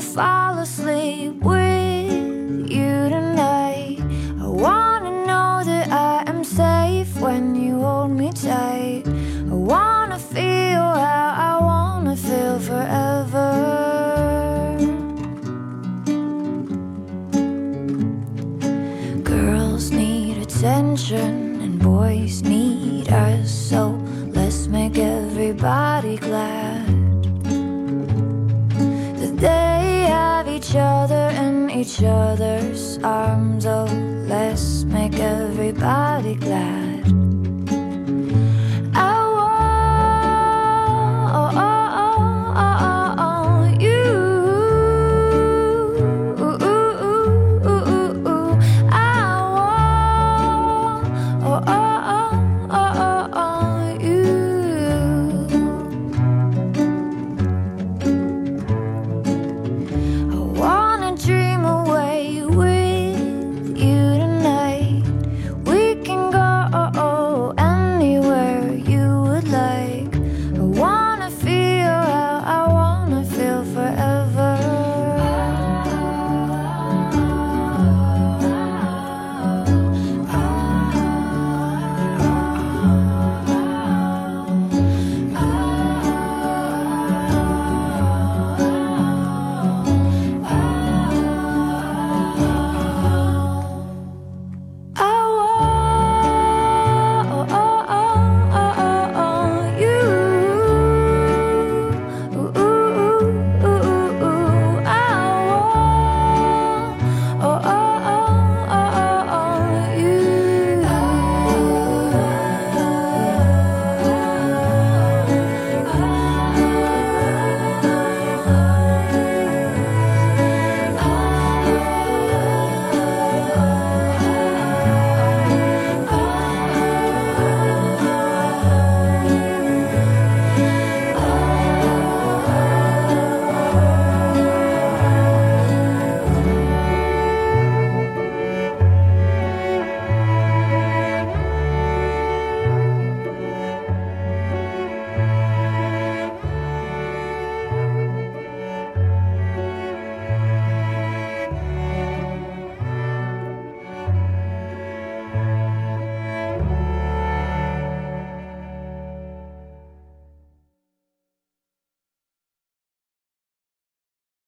fall asleep with you tonight. I wanna know that I am safe when you hold me tight. I wanna feel how I wanna feel forever. Girls need attention and boys need each other's arms. Oh, let's make everybody glad.